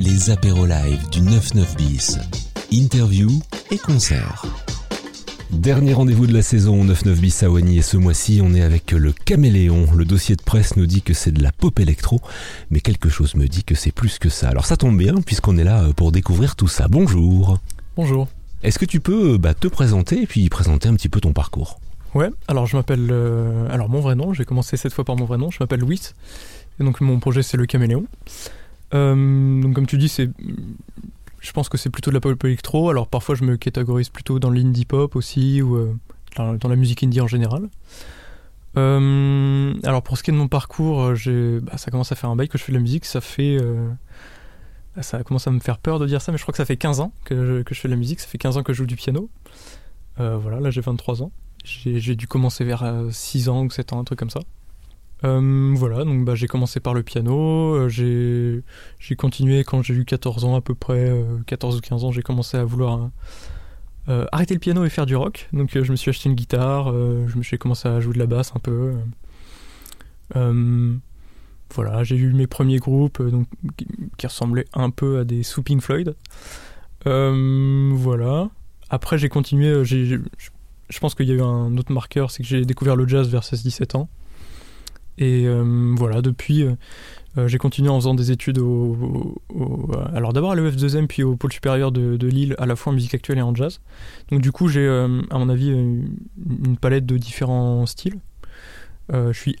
les apéros live du 99 bis. Interview et concert. Dernier rendez-vous de la saison 99 bis à Wany et ce mois-ci on est avec le Caméléon. Le dossier de presse nous dit que c'est de la pop électro, mais quelque chose me dit que c'est plus que ça. Alors ça tombe bien puisqu'on est là euh, pour découvrir tout ça. Bonjour. Bonjour. Est-ce que tu peux euh, bah, te présenter et puis présenter un petit peu ton parcours? Ouais, alors je m'appelle. euh, alors mon vrai nom, j'ai commencé cette fois par mon vrai nom, je m'appelle Louis. Et donc mon projet c'est le Caméléon. Euh, donc comme tu dis, c'est. Je pense que c'est plutôt de la pop électro. Alors parfois je me catégorise plutôt dans l'indie pop aussi, ou euh, dans, la musique indie en général. Euh, alors pour ce qui est de mon parcours, bah, ça commence à faire un bail que je fais de la musique. Ça fait. ça commence à me faire peur de dire ça, mais je crois que ça fait 15 ans que je, que je fais de la musique. Ça fait 15 ans que je joue du piano. Voilà, là j'ai 23 ans. J'ai dû commencer vers euh, 6 ans ou 7 ans, un truc comme ça. Euh, voilà, donc bah, j'ai commencé par le piano, euh, j'ai continué quand j'ai eu 14 ans à peu près, euh, 14 ou 15 ans, j'ai commencé à vouloir euh, arrêter le piano et faire du rock. Donc euh, je me suis acheté une guitare, euh, je me suis commencé à jouer de la basse un peu. Euh, voilà, j'ai eu mes premiers groupes euh, donc, qui, ressemblaient un peu à des sous Pink Floyd. Euh, voilà. Après j'ai continué, euh, j'ai- j'ai- je pense qu'il y a eu un autre marqueur, c'est que j'ai découvert le jazz vers 16-17 ans. Et euh, voilà, depuis, euh, euh, j'ai continué en faisant des études au, alors d'abord à l'EF2M puis au pôle supérieur de, Lille, à la fois en musique actuelle et en jazz. Donc du coup, j'ai, à mon avis, une palette de différents styles. Je suis,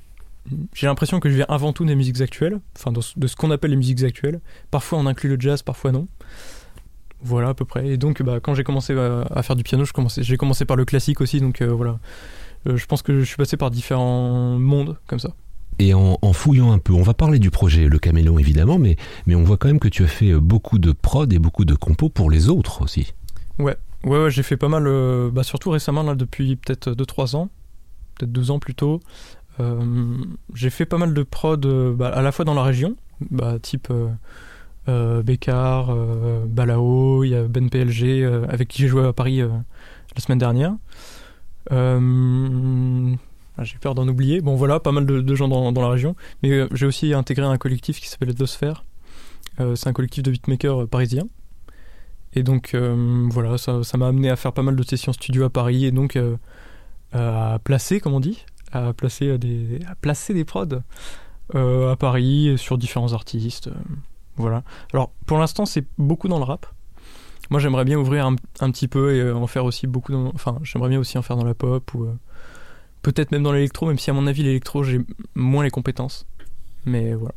j'ai l'impression que je viens avant tout des musiques actuelles, enfin de, ce- qu'on appelle les musiques actuelles. Parfois on inclut le jazz, parfois non. Voilà à peu près. Et donc, bah, quand j'ai commencé à, faire du piano, j'ai commencé par le classique aussi, donc voilà. Euh, je pense que je suis passé par différents mondes comme ça. Et en, en fouillant un peu, on va parler du projet Le Caméléon évidemment, mais, mais on voit quand même que tu as fait euh, beaucoup de prod et beaucoup de compos pour les autres aussi. Ouais, ouais, ouais, j'ai fait pas mal, euh, bah, surtout récemment, là, depuis peut-être 2-3 ans, peut-être 2 ans plus tôt. Euh, j'ai fait pas mal de prod euh, bah, à la fois dans la région, bah, type Bécard, Balao, il y a Ben PLG, avec qui j'ai joué à Paris la semaine dernière. Euh, ah, j'ai peur d'en oublier. Bon, voilà, pas mal de, gens dans, la région. Mais euh, j'ai aussi intégré un collectif qui s'appelle Edosphère. Euh, c'est un collectif de beatmakers parisiens. Et donc voilà, ça m'a amené à faire pas mal de sessions studio à Paris et donc à placer, comme on dit, à placer des, à prods à Paris sur différents artistes. voilà. Alors pour l'instant, c'est beaucoup dans le rap. Moi, j'aimerais bien ouvrir un, un petit peu et euh, en faire aussi beaucoup. Dans, enfin, j'aimerais bien aussi en faire dans la pop ou euh, peut-être même dans l'électro, même si à mon avis l'électro j'ai moins les compétences. Mais voilà.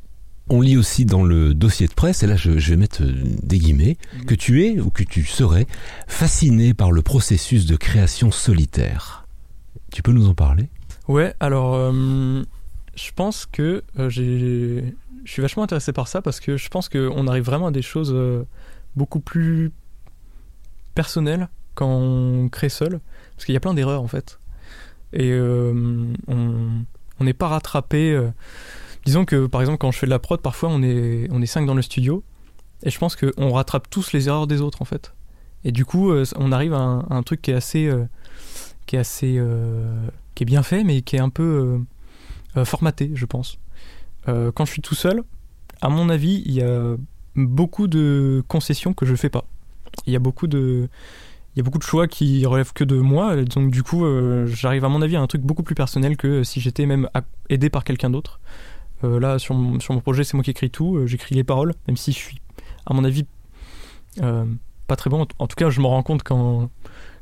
On lit aussi dans le dossier de presse, et là je, je vais mettre euh, des guillemets, Mhm. que tu es ou que tu serais fasciné par le processus de création solitaire. Tu peux nous en parler? Ouais, alors euh, je pense que euh, j'ai, je suis vachement intéressé par ça parce que je pense qu'on arrive vraiment à des choses euh, beaucoup plus personnelles quand on crée seul, parce qu'il y a plein d'erreurs en fait, et euh, on n'est pas rattrapé. euh, disons que par exemple quand je fais de la prod, parfois on est on est cinq dans le studio, et je pense qu'on rattrape tous les erreurs des autres en fait, et du coup euh, on arrive à un, à un truc qui est assez qui est assez qui est bien fait mais qui est un peu formaté je pense. Quand je suis tout seul à mon avis il y a beaucoup de concessions que je fais pas il y a beaucoup de il y a beaucoup de choix qui relèvent que de moi. Donc du coup euh, j'arrive à mon avis à un truc beaucoup plus personnel que si j'étais même aidé par quelqu'un d'autre. Euh, là sur mon, sur mon projet c'est moi qui écris tout. Euh, j'écris les paroles même si je suis à mon avis euh, pas très bon. En, tout cas je me rends compte quand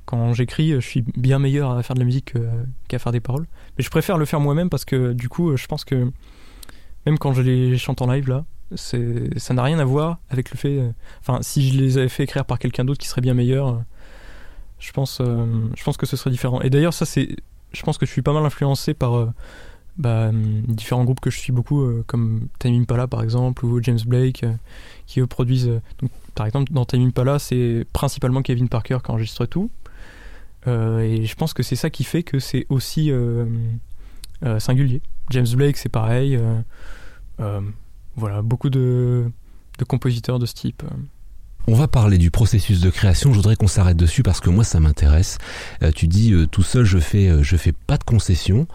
quand j'écris, je suis bien meilleur à faire de la musique que- qu'à faire des paroles. Mais je préfère le faire moi-même parce que du coup, je pense que même quand je les chante en live là, ça n'a rien à voir avec le fait. euh, Enfin, si je les avais fait écrire par quelqu'un d'autre qui serait bien meilleur, euh, je pense, euh, je pense que ce serait différent. Et d'ailleurs, ça c'est, je pense que je suis pas mal influencé par bah, hum, différents groupes que je suis beaucoup, comme Time Impala par exemple ou James Blake, qui eux produisent. par exemple, dans Time Impala, c'est principalement Kevin Parker qui enregistre tout. Et je pense que c'est ça qui fait que c'est aussi euh, singulier. James Blake, c'est pareil. Voilà, beaucoup de, de compositeurs de ce type. On va parler du processus de création. Je voudrais qu'on s'arrête dessus parce que moi, ça m'intéresse. Euh, tu dis euh, tout seul, je fais, euh, je fais pas de concessions.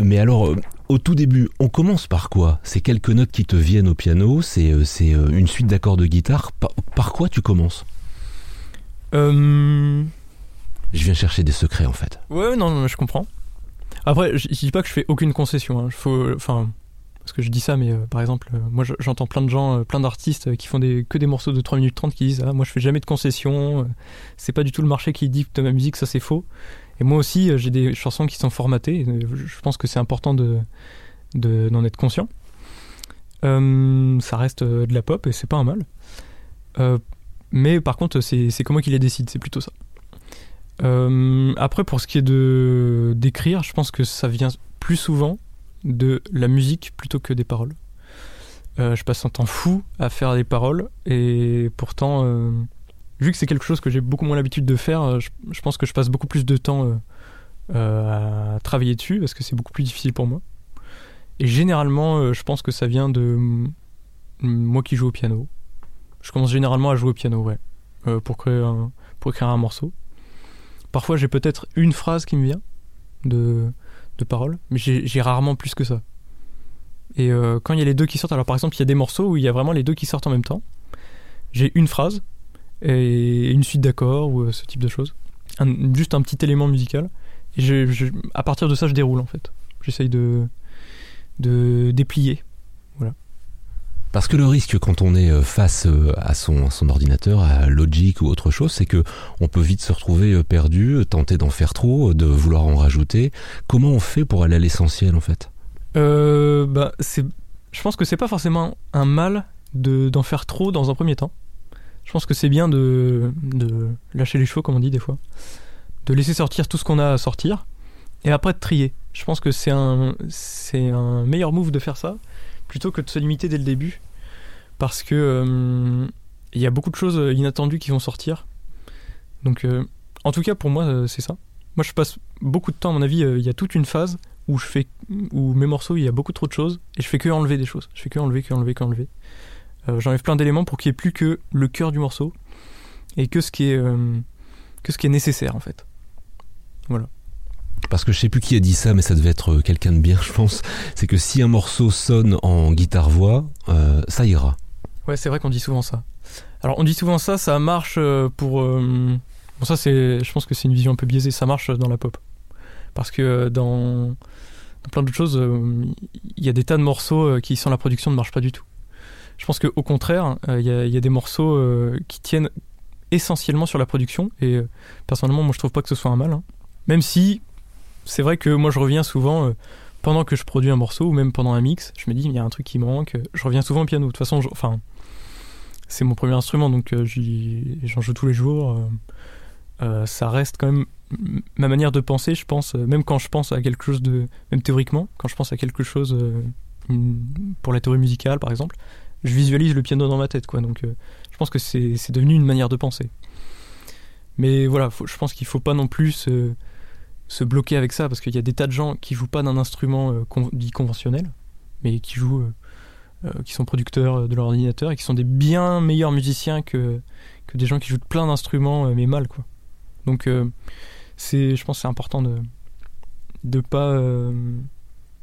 Mais alors, au tout début, on commence par quoi? C'est quelques notes qui te viennent au piano, c'est une suite d'accords de guitare. Par, par quoi tu commences? Je viens chercher des secrets en fait. Ouais, non, non, je comprends. Après, je je dis pas que je fais aucune concession. hein. Faut, enfin, parce que je dis ça, mais euh, par exemple, euh, moi, je- j'entends plein de gens, euh, plein d'artistes qui font des, que des morceaux de 3 minutes 30 qui disent Ah, moi, je fais jamais de concession. euh, c'est pas du tout le marché qui dicte ma musique, ça c'est faux. Et moi aussi, j'ai des chansons qui sont formatées. je pense que c'est important de de- d'en être conscient. Ça reste de la pop et c'est pas un mal. Mais par contre, c'est c'est que moi qui les décide, c'est plutôt ça. Après, pour ce qui est de d'écrire, je pense que ça vient plus souvent de la musique plutôt que des paroles. Euh, je passe un temps fou à faire des paroles et pourtant, euh, vu que c'est quelque chose que j'ai beaucoup moins l'habitude de faire, euh, je, pense que je passe beaucoup plus de temps à travailler dessus parce que c'est beaucoup plus difficile pour moi. Et généralement, je pense que ça vient de moi qui joue au piano. Je commence généralement à jouer au piano, ouais, pour créer un, pour écrire un morceau. Parfois, j'ai peut-être une phrase qui me vient de, de parole, mais j'ai rarement plus que ça. Et euh, quand il y a les deux qui sortent, alors par exemple, il y a des morceaux où il y a vraiment les deux qui sortent en même temps. J'ai une phrase et une suite d'accords ou euh, ce type de choses. Juste un petit élément musical. Et à partir de ça, je déroule en fait. J'essaye de, de déplier. Parce que le risque quand on est euh, face euh, à son, ordinateur, à Logic ou autre chose, c'est que on peut vite se retrouver euh, perdu, tenter d'en faire trop, de vouloir en rajouter. Comment on fait pour aller à l'essentiel en fait? Bah, je pense que c'est pas forcément un mal de, d'en faire trop dans un premier temps. Je pense que c'est bien de, lâcher les chevaux, comme on dit des fois. De laisser sortir tout ce qu'on a à sortir. Et après de trier. Je pense que c'est un meilleur move de faire ça. Plutôt que de se limiter dès le début. Parce que euh, il y a beaucoup de choses inattendues qui vont sortir. Donc, euh, en tout cas, pour moi, euh, c'est ça. Moi, je passe beaucoup de temps, à mon avis, euh, il y a toute une phase où je fais où mes morceaux il y a beaucoup trop de choses et je fais que enlever des choses je fais que enlever que enlever Euh, j'enlève plein d'éléments pour qu'il n'y ait plus que le cœur du morceau et que ce qui est euh, que ce qui est nécessaire en fait Parce que je sais plus qui a dit ça, mais ça devait être euh, quelqu'un de bien, je pense. C'est que si un morceau sonne en guitare-voix, euh, ça ira. ouais c'est vrai qu'on dit souvent ça alors on dit souvent ça ça marche euh, pour bon ça c'est je pense que c'est une vision un peu biaisée ça marche dans la pop parce que dans, plein d'autres choses il y a des tas de morceaux qui sans la production ne marchent pas du tout je pense qu'au contraire il y, a- des morceaux qui tiennent essentiellement sur la production et personnellement moi je trouve pas que ce soit un mal hein. même si c'est vrai que moi je reviens souvent euh, pendant que je produis un morceau ou même pendant un mix je me dis il y a un truc qui manque je reviens souvent au piano. De toute façon enfin c'est mon premier instrument donc euh, j'en joue tous les jours euh, euh, ça reste quand même ma manière de penser je pense euh, même quand je pense à quelque chose de même théoriquement quand je pense à quelque chose euh, pour la théorie musicale par exemple je visualise le piano dans ma tête quoi. Donc euh, je pense que c'est devenu une manière de penser. Mais voilà je pense qu'il faut pas non plus se, bloquer avec ça parce qu'il y a des tas de gens qui jouent pas d'un instrument euh, dit conventionnel mais qui jouent euh, euh, qui sont producteurs de leur ordinateur et qui sont des bien meilleurs musiciens que, que des gens qui jouent de plein d'instruments mais mal quoi. Donc c'est je pense c'est important de de pas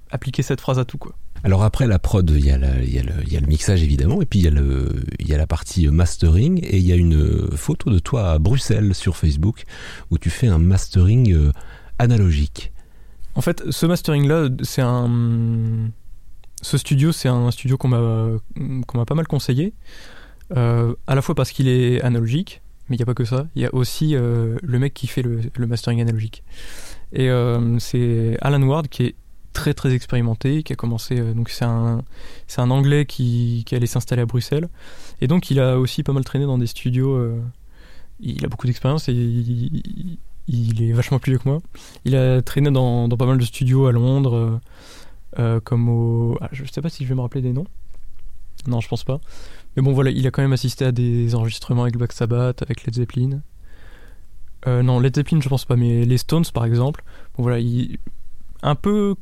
appliquer cette phrase à tout quoi. Alors après la prod, il y, y, le- y a le mixage évidemment, et puis il y, le- il y a la partie mastering, et il y a une photo de toi à Bruxelles sur Facebook, où tu fais un mastering analogique. En fait, ce mastering là, c'est un. Ce studio, c'est un studio qu'on m'a m'a pas mal conseillé. Euh, à la fois parce qu'il est analogique, mais il n'y a pas que ça. Il y a aussi euh, le mec qui fait le, mastering analogique. Et euh, c'est Alan Ward qui est très très expérimenté, qui a commencé. donc c'est un c'est un Anglais qui allait s'installer à Bruxelles. Et donc il a aussi pas mal traîné dans des studios. il a beaucoup d'expérience et il est vachement plus vieux que moi. Il a traîné dans, pas mal de studios à Londres, euh, euh, comme au. ah, je sais pas si je vais me rappeler des noms. Non, je pense pas. Mais bon, voilà, il a quand même assisté à des enregistrements avec Black Sabbath, avec Led Zeppelin. Euh, non, Led Zeppelin, je pense pas, mais les Stones, par exemple. Bon, voilà, il- un peu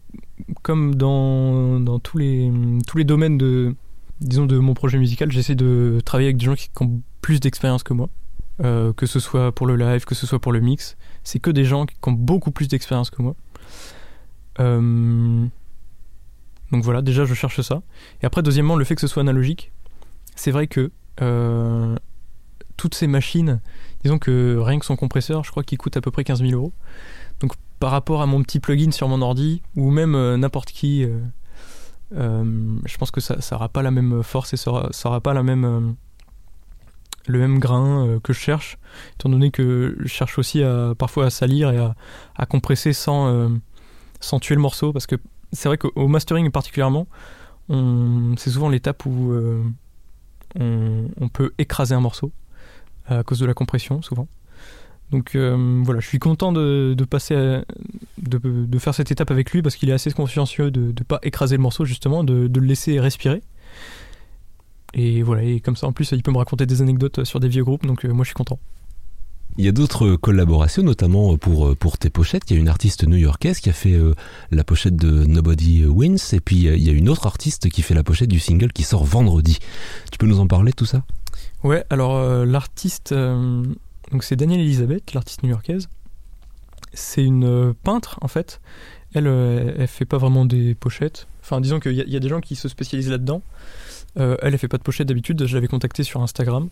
comme dans, dans tous, les, tous les domaines de, disons, de mon projet musical, j'essaie de travailler avec des gens qui ont plus d'expérience que moi. Que ce soit pour le live, que ce soit pour le mix. C'est que des gens qui ont beaucoup plus d'expérience que moi. Euh, donc voilà, déjà je cherche ça. Et après, deuxièmement, le fait que ce soit analogique, c'est vrai que euh, toutes ces machines, disons que rien que son compresseur, je crois qu'il coûte à peu près 15 000 euros. Donc par rapport à mon petit plugin sur mon ordi, ou même euh, n'importe qui, je pense que ça n'aura pas la même force et ça n'aura pas la même, le même grain que je cherche, étant donné que je cherche aussi à, parfois à salir et à, à compresser sans, sans tuer le morceau, parce que c'est vrai qu'au mastering particulièrement, c'est souvent l'étape où euh, on, peut écraser un morceau à cause de la compression, souvent. Donc euh, voilà, je suis content de, passer, de, faire cette étape avec lui parce qu'il est assez consciencieux de ne pas écraser le morceau justement, de, le laisser respirer. Et voilà, et comme ça en plus il peut me raconter des anecdotes sur des vieux groupes, donc euh, moi je suis content. Il y a d'autres collaborations, notamment pour, pour tes pochettes. Il y a une artiste new-yorkaise qui a fait euh, la pochette de Nobody Wins, et puis il y a une autre artiste qui fait la pochette du single qui sort vendredi. Tu peux nous en parler tout ça? Ouais, alors euh, l'artiste, euh, donc c'est Danielle Elisabeth, l'artiste new-yorkaise. C'est une peintre en fait. Elle, elle fait pas vraiment des pochettes. Enfin, disons qu'il y, y, a des gens qui se spécialisent là-dedans. Elle, elle fait pas de pochettes d'habitude. Je l'avais contactée sur Instagram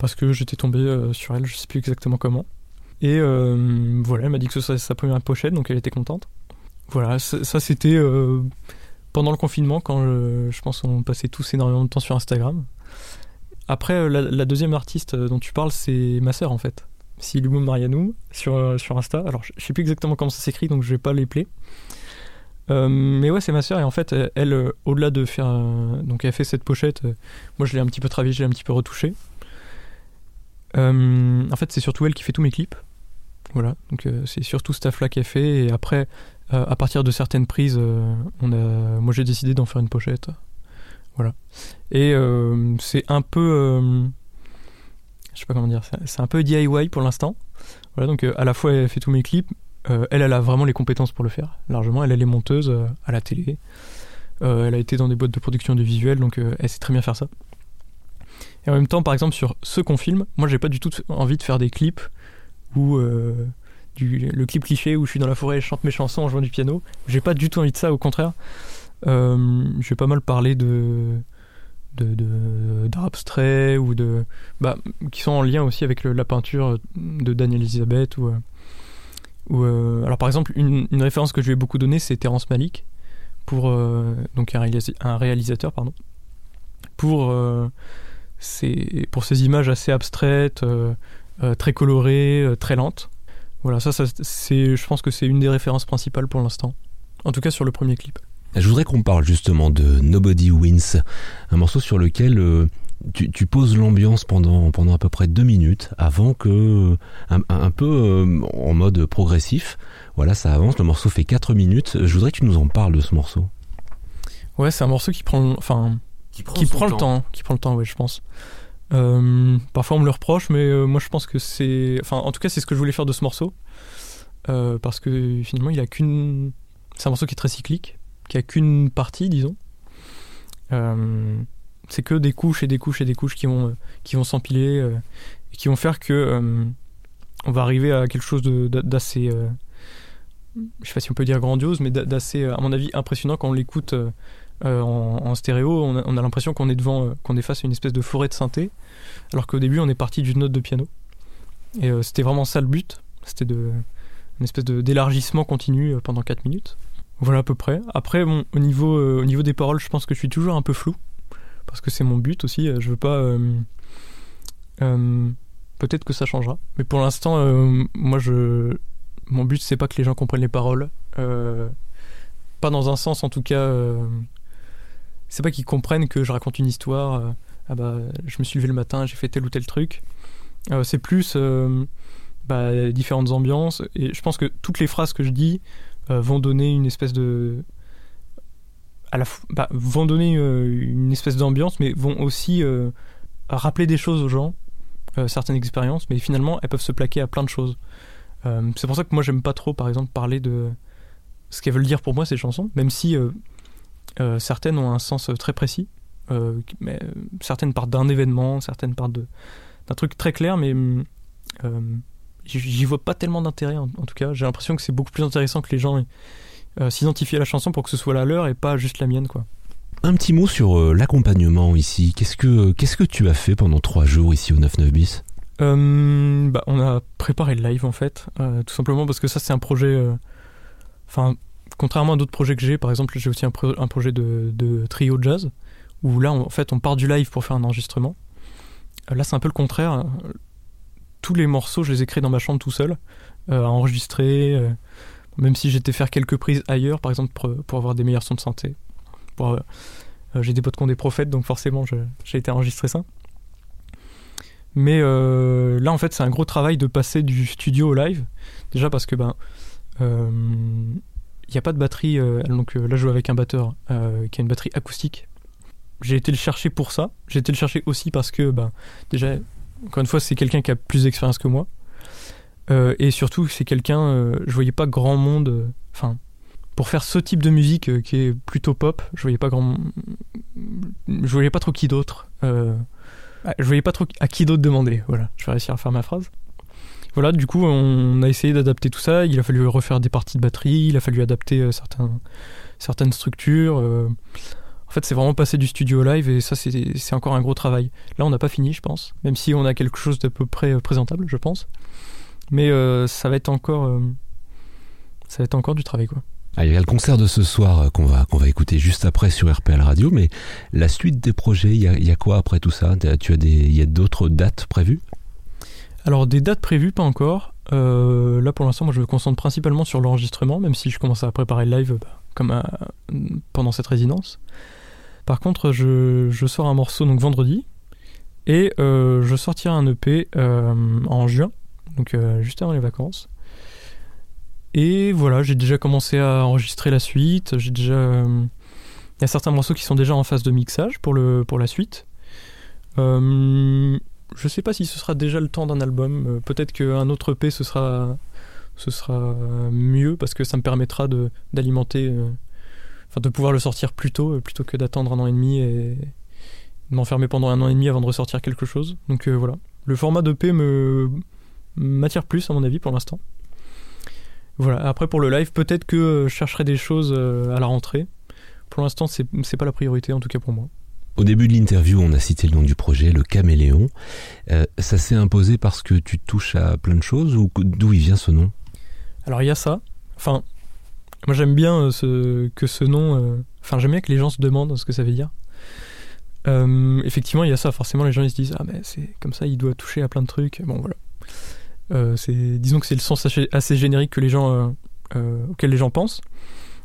parce que j'étais tombé euh, sur elle, je sais plus exactement comment. Et euh, voilà, elle m'a dit que ce serait sa première pochette, donc elle était contente. Voilà, ça, c'était euh, pendant le confinement, quand je, pense qu'on passait tous énormément de temps sur Instagram. Après, la, deuxième artiste dont tu parles, c'est ma sœur en fait. Silumum Marianum sur, sur Insta. Alors, je, sais plus exactement comment ça s'écrit, donc je vais pas les plaire. Mais ouais, c'est ma sœur et en fait, elle, au-delà de faire, donc elle fait cette pochette. moi, je l'ai un petit peu travaillé, je l'ai un petit peu retouché. Euh, en fait, c'est surtout elle qui fait tous mes clips. Voilà, donc euh, c'est surtout ce taf-là qu'elle fait. Et après, euh, à partir de certaines prises, moi j'ai décidé d'en faire une pochette. Voilà. Et c'est un peu. je sais pas comment dire, c'est un peu DIY pour l'instant. Voilà, donc à la fois elle fait tous mes clips. Elle, elle a vraiment les compétences pour le faire, largement. Elle, est monteuse à la télé. elle a été dans des boîtes de production de visuels, donc elle sait très bien faire ça. Et en même temps, par exemple, sur ce qu'on filme, moi j'ai pas du tout envie de faire des clips où euh, le clip cliché où je suis dans la forêt et je chante mes chansons en jouant du piano. J'ai pas du tout envie de ça, au contraire. Euh, vais pas mal parler de d'art abstrait ou de bah, qui sont en lien aussi avec la peinture de Daniel Elisabeth ou, euh, euh, alors par exemple une, référence que je lui ai beaucoup donnée c'est Terence Malik pour donc un, réalisateur pardon pour c'est pour ces images assez abstraites, euh, euh, très colorées, euh, très lentes. Voilà, ça, je pense que c'est une des références principales pour l'instant. En tout cas sur le premier clip. Je voudrais qu'on parle justement de Nobody Wins, un morceau sur lequel tu, poses l'ambiance pendant, pendant à peu près deux minutes avant que, un, peu en mode progressif, voilà, ça avance, le morceau fait quatre minutes. Je voudrais que tu nous en parles de ce morceau. Ouais, c'est un morceau qui prend, enfin, qui prend, le temps. Qui prend le temps, oui, je pense. Euh, parfois on me le reproche, mais euh, moi je pense que c'est. Enfin, en tout cas, c'est ce que je voulais faire de ce morceau. Euh, parce que finalement, il a qu'une. C'est un morceau qui est très cyclique, qui a qu'une partie, disons. C'est que des couches et des couches et des couches qui vont, qui vont s'empiler et qui vont faire que on va arriver à quelque chose d'assez. je sais pas si on peut dire grandiose, mais d'assez, à mon avis, impressionnant quand on l'écoute euh, en, stéréo, on a, l'impression qu'on est devant, euh, qu'on est face à une espèce de forêt de synthé, alors qu'au début on est parti d'une note de piano. Et euh, c'était vraiment ça le but, c'était de une espèce d'élargissement continu pendant 4 minutes. Voilà à peu près. Après, bon, au niveau au niveau des paroles, je pense que je suis toujours un peu flou parce que c'est mon but aussi. Je veux pas. Peut-être que ça changera, mais pour l'instant, moi je mon but c'est pas que les gens comprennent les paroles, pas dans un sens en tout cas c'est pas qu'ils comprennent que je raconte une histoire. Euh, ah bah, je me suis levé le matin, j'ai fait tel ou tel truc. Euh, c'est plus euh, bah, différentes ambiances. Et je pense que toutes les phrases que je dis vont donner une espèce de. À la bah, vont donner une espèce d'ambiance, mais vont aussi rappeler des choses aux gens, certaines expériences, mais finalement elles peuvent se plaquer à plein de choses. c'est pour ça que moi j'aime pas trop, par exemple, parler de ce qu'elles veulent dire pour moi ces chansons, même si euh, certaines ont un sens euh, très précis, euh, mais certaines partent d'un événement, certaines partent d'un truc très clair, mais j'y vois pas tellement d'intérêt en, tout cas. J'ai l'impression que c'est beaucoup plus intéressant que les gens s'identifier à la chanson pour que ce soit la leur et pas juste la mienne, quoi. Un petit mot sur l'accompagnement ici. Qu'est-ce que qu'est-ce que tu as fait pendant trois jours ici au 99 bis? Bah, on a préparé le live en fait, tout simplement parce que ça c'est un projet. Enfin, contrairement à d'autres projets que j'ai, par exemple, j'ai aussi un, projet de, trio jazz, où là, en fait, on part du live pour faire un enregistrement. Euh, là, c'est un peu le contraire. Tous les morceaux, je les ai créés dans ma chambre tout seul, euh, à enregistrer, euh, même si j'étais faire quelques prises ailleurs, par exemple, pour, avoir des meilleurs sons de santé. j'ai des potes qui des prophètes, donc forcément, j'ai été enregistrer ça. Mais là, en fait, c'est un gros travail de passer du studio au live. Déjà parce que ben, il n'y a pas de batterie. Euh, donc euh, là, je joue avec un batteur euh, qui a une batterie acoustique. J'ai été le chercher pour ça. J'ai été le chercher aussi parce que, ben, déjà, encore une fois, c'est quelqu'un qui a plus d'expérience que moi. Et surtout, c'est quelqu'un. je voyais pas grand monde. Enfin, pour faire ce type de musique qui est plutôt pop, je voyais pas grand. Je voyais pas trop qui d'autre. je voyais pas trop à qui d'autre demander. Voilà, je vais réussir à faire ma phrase. Voilà, du coup, on a essayé d'adapter tout ça. Il a fallu refaire des parties de batterie, il a fallu adapter euh, certains, certaines structures. Euh. En fait, c'est vraiment passer du studio au live et ça, c'est encore un gros travail. Là, on n'a pas fini, je pense, même si on a quelque chose d'à peu près euh, présentable, je pense. Mais ça va être encore, ça va être encore du travail, quoi. Ah, il y a le concert de ce soir qu'on va, qu'on va écouter juste après sur RPL Radio, mais la suite des projets, il y a, il y a quoi après tout ça? Tu as des, il y a d'autres dates prévues? Alors des dates prévues, pas encore. Euh, là pour l'instant, moi je me concentre principalement sur l'enregistrement, même si je commence à préparer le live bah, comme euh, pendant cette résidence. Par contre, je, sors un morceau donc vendredi et euh, je sortirai un EP en juin, donc juste avant les vacances. Et voilà, j'ai déjà commencé à enregistrer la suite. J'ai déjà, il y a certains morceaux qui sont déjà en phase de mixage pour le pour la suite. Je sais pas si ce sera déjà le temps d'un album. Euh, peut-être qu'un autre EP ce sera, ce sera mieux parce que ça me permettra de, d'alimenter, euh, enfin de pouvoir le sortir plus tôt euh, plutôt que d'attendre un an et demi et m'enfermer pendant un an et demi avant de ressortir quelque chose. Donc voilà. Le format d'EP me m'attire plus à mon avis pour l'instant. Voilà. Après pour le live, peut-être que je chercherai des choses à la rentrée. Pour l'instant, c'est, c'est pas la priorité en tout cas pour moi. Au début de l'interview, on a cité le nom du projet, le caméléon. Euh, ça s'est imposé parce que tu touches à plein de choses ou d'où il vient ce nom? Alors il y a ça. Enfin, moi j'aime bien euh, ce, que ce nom. Euh, enfin, j'aime bien que les gens se demandent ce que ça veut dire. effectivement, il y a ça. Forcément, les gens ils se disent ah mais c'est comme ça, il doit toucher à plein de trucs. Bon voilà. C'est disons que c'est le sens assez, générique que les gens auquel les gens pensent.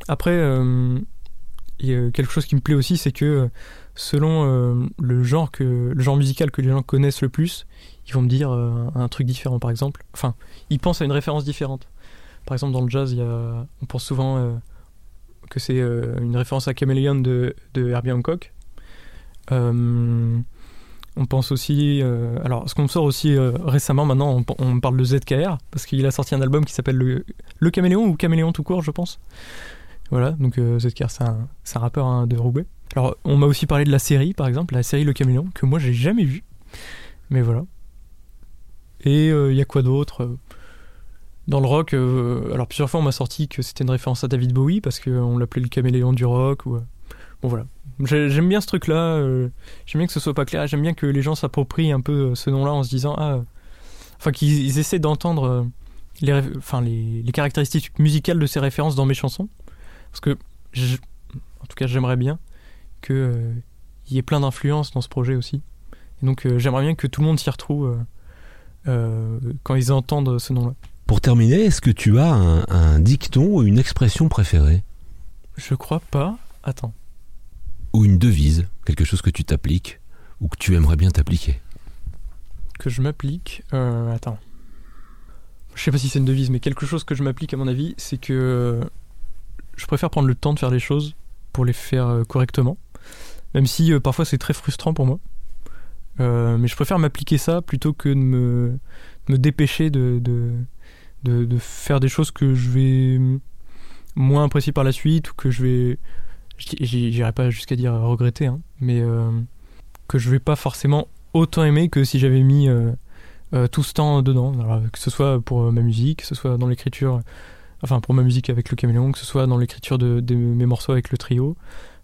Après, a quelque chose qui me plaît aussi, c'est que selon euh, le genre que le genre musical que les gens connaissent le plus, ils vont me dire euh, un truc différent par exemple. Enfin, ils pensent à une référence différente. Par exemple, dans le jazz, y a, on pense souvent euh, que c'est une référence à Chameleon de, de Herbie Hancock. On pense aussi, alors ce qu'on sort aussi récemment maintenant, on, parle de ZKR parce qu'il a sorti un album qui s'appelle le, Caméléon ou Caméléon tout court, je pense. Voilà, donc ZKR c'est un, un, rappeur hein, de Roubaix. Alors, on m'a aussi parlé de la série, par exemple, la série Le Caméléon, que moi j'ai jamais vue. Mais voilà. Et il euh, y a quoi d'autre Dans le rock, euh, alors plusieurs fois on m'a sorti que c'était une référence à David Bowie parce qu'on l'appelait le caméléon du rock. Ou... Euh, bon voilà. J'aime bien ce truc-là. j'aime bien que ce soit pas clair. J'aime bien que les gens s'approprient un peu ce nom-là en se disant ah, enfin qu'ils essaient d'entendre les, enfin, les, les, caractéristiques musicales de ces références dans mes chansons. Parce que, en tout cas, j'aimerais bien qu'il euh, y ait plein d'influences dans ce projet aussi. Et donc euh, j'aimerais bien que tout le monde s'y retrouve euh, quand ils entendent ce nom-là. Pour terminer, est-ce que tu as un, dicton ou une expression préférée? Je crois pas. Attends. Ou une devise, quelque chose que tu t'appliques ou que tu aimerais bien t'appliquer Que je m'applique Attends. Je sais pas si c'est une devise, mais quelque chose que je m'applique à mon avis, c'est que je préfère prendre le temps de faire les choses pour les faire correctement. Même si euh, parfois c'est très frustrant pour moi. Euh, mais je préfère m'appliquer ça plutôt que de me, dépêcher de, faire des choses que je vais moins apprécier par la suite ou que je vais. J'irai pas jusqu'à dire regretter, hein, mais euh, que je vais pas forcément autant aimer que si j'avais mis tout ce temps dedans. que ce soit pour ma musique, que ce soit dans l'écriture enfin pour ma musique avec le caméléon, que ce soit dans l'écriture de, de mes morceaux avec le trio,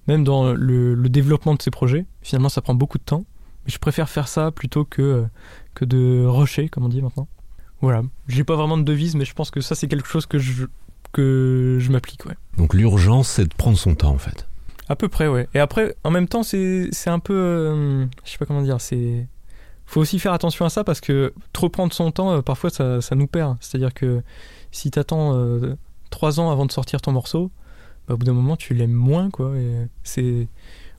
même dans le, le développement de ces projets. Finalement, ça prend beaucoup de temps. Mais je préfère faire ça plutôt que, que de rusher, comme on dit maintenant. Voilà. J'ai pas vraiment de devise, mais je pense que ça, c'est quelque chose que je, que je m'applique, ouais. Donc l'urgence, c'est de prendre son temps, en fait. À peu près, ouais. Et après, en même temps, c'est un peu. euh, je sais pas comment dire, c'est. Faut aussi faire attention à ça parce que trop prendre son temps, euh, parfois, ça, ça nous perd. C'est-à-dire que si t'attends euh, trois ans avant de sortir ton morceau, bah, au bout d'un moment, tu l'aimes moins, quoi. Et c'est.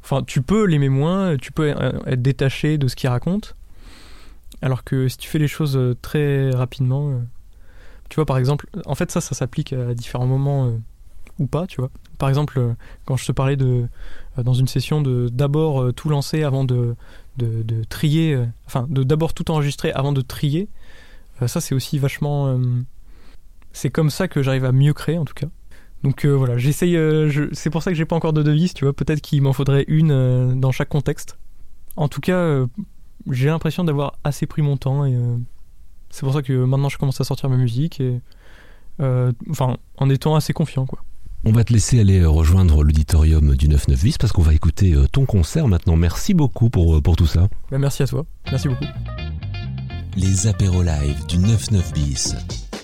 Enfin, tu peux l'aimer moins, tu peux euh, être détaché de ce qu'il raconte. Alors que si tu fais les choses euh, très rapidement, tu vois, par exemple, en fait, ça, ça s'applique à différents moments euh, ou pas, tu vois. Par exemple, euh, quand je te parlais de, euh, dans une session, de d'abord tout lancer avant de, de, trier, enfin, de d'abord tout enregistrer avant de trier, ça, c'est aussi vachement. c'est comme ça que j'arrive à mieux créer, en tout cas. Donc voilà, j'essaye. je- c'est pour ça que j'ai pas encore de devise, tu vois. Peut-être qu'il m'en faudrait une dans chaque contexte. En tout cas, j'ai l'impression d'avoir assez pris mon temps et c'est pour ça que maintenant je commence à sortir ma musique et euh, enfin en étant assez confiant quoi. On va te laisser aller euh, rejoindre l'auditorium du 99 bis parce qu'on va écouter euh, ton concert maintenant. Merci beaucoup pour, pour tout ça. Bah, merci à toi, merci beaucoup. Les apéros live du 99 bis.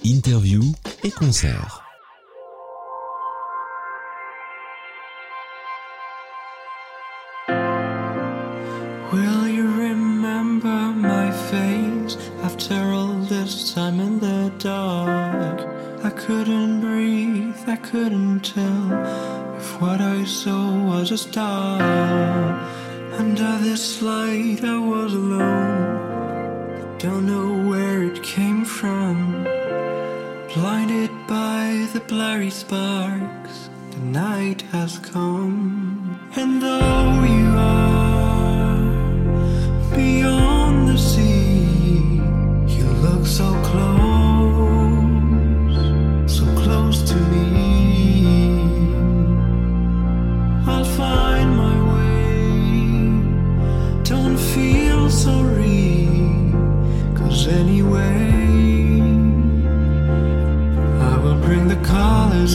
Interview et concert.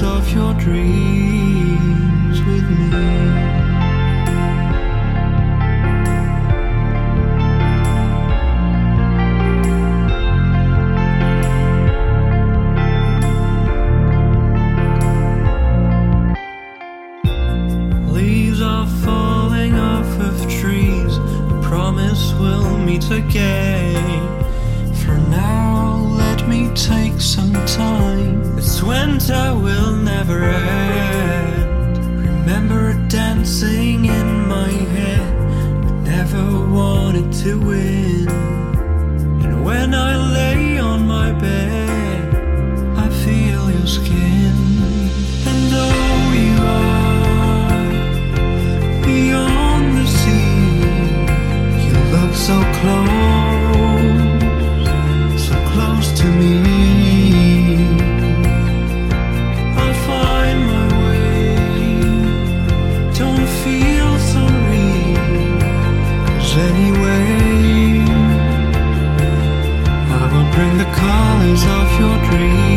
Of your dreams with me. The colors of your dreams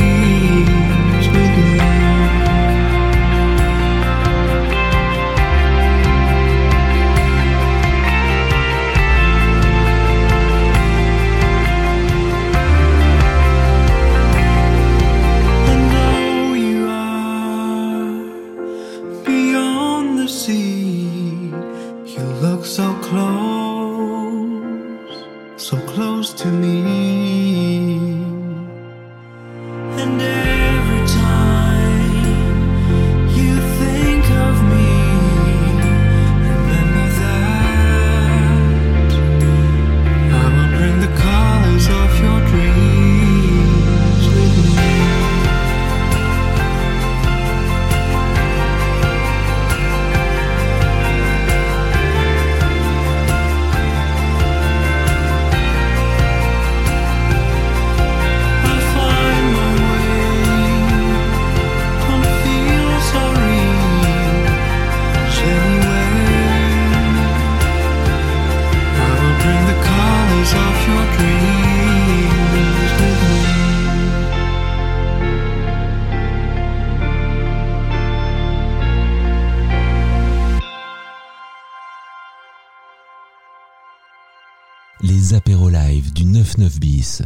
du 9-9 bis.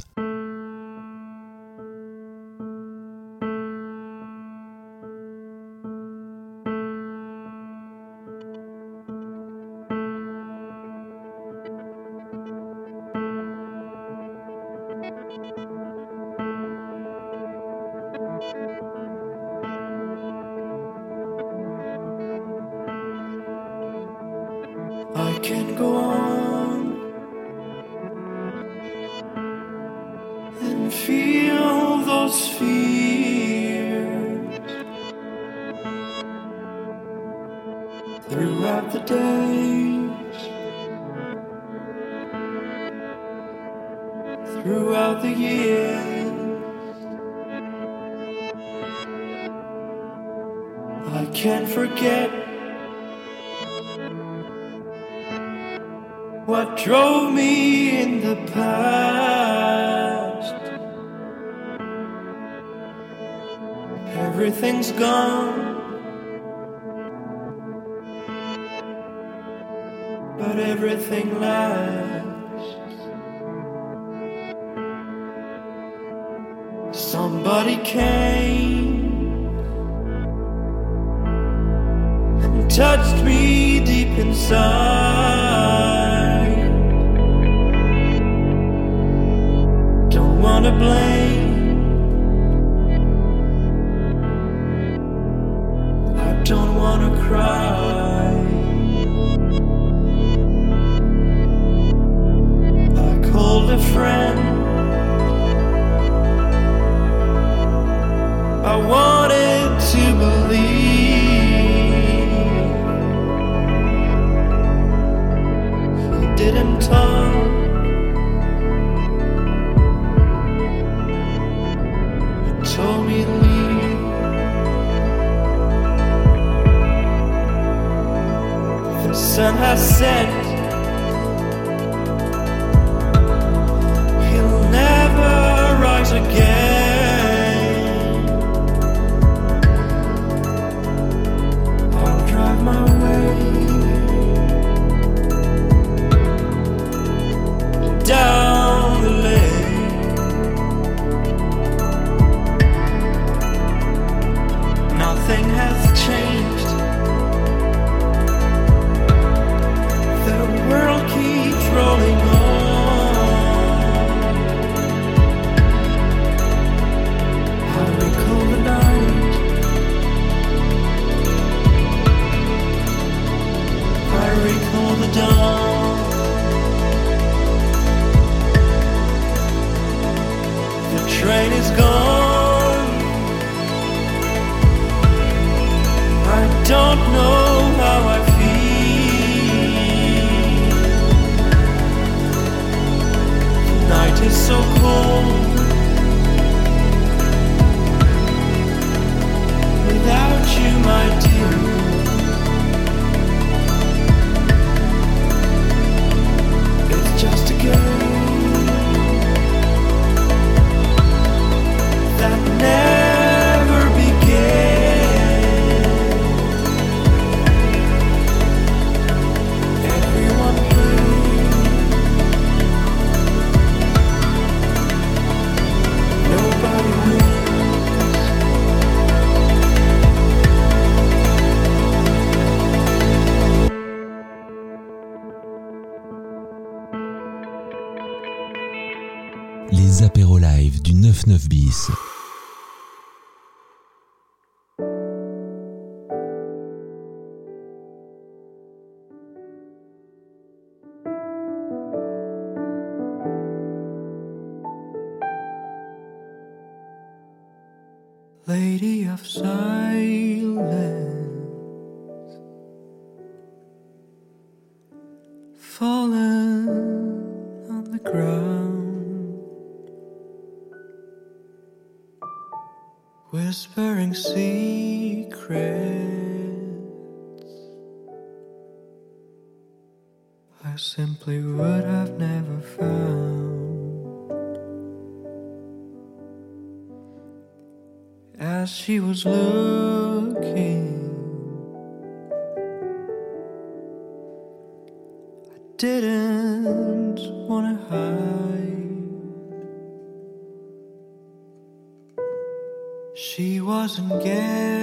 I can't forget what drove me in the past. Everything's gone, but everything lasts. inside. Don't wanna blame. said Lady of Silence. Whispering secrets. I simply would have never found. As she was looking wasn't getting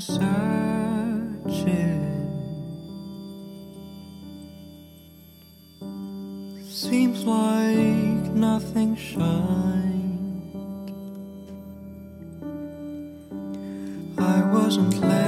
searching. Seems like nothing shined. I wasn't left.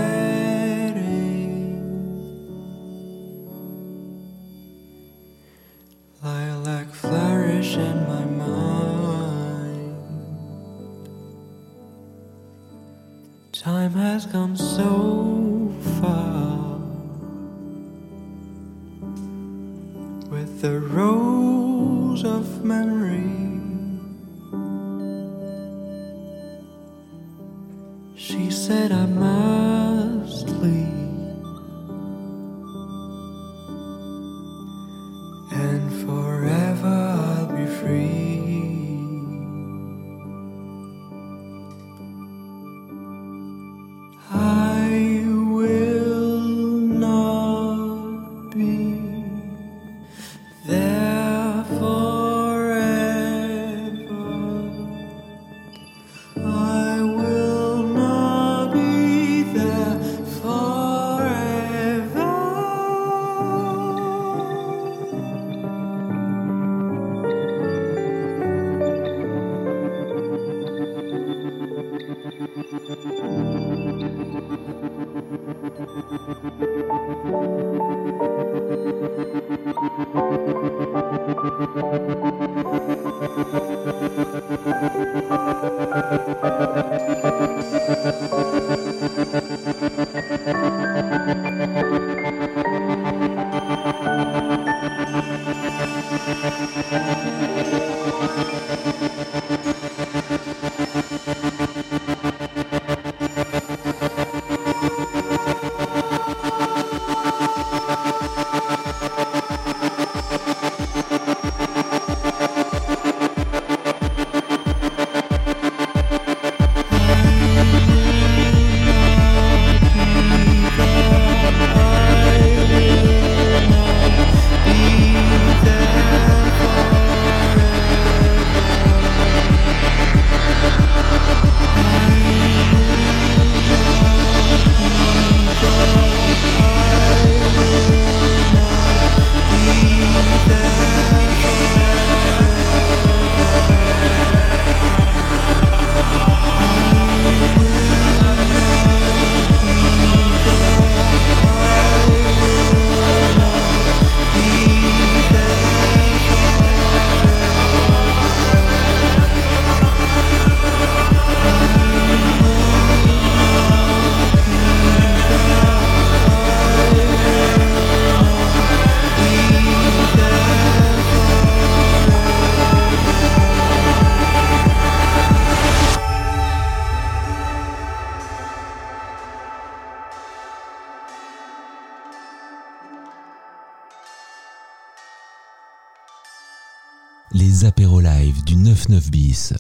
les apéros live du 99 bis.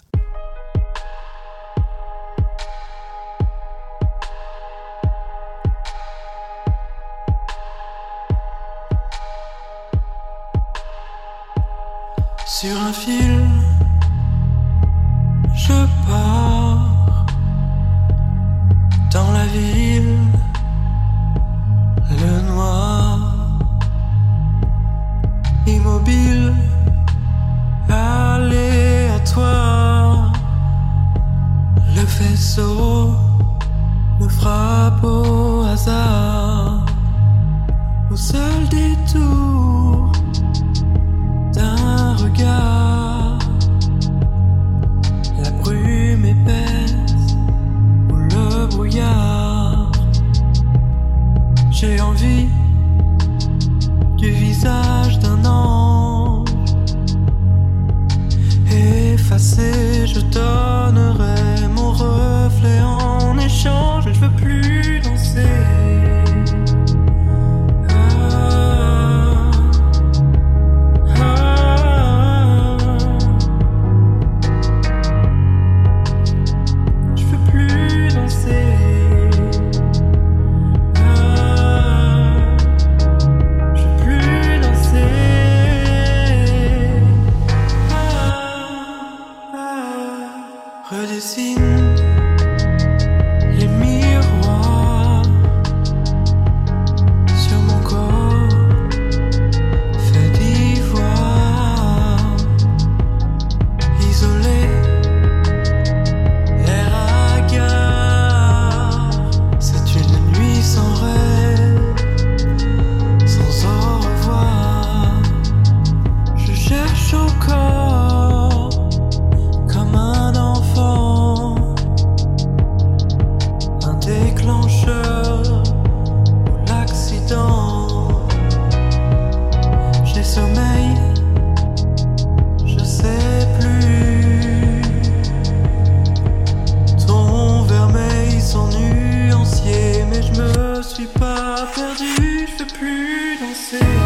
Plus danser.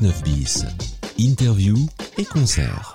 99 bis. Interview et concert.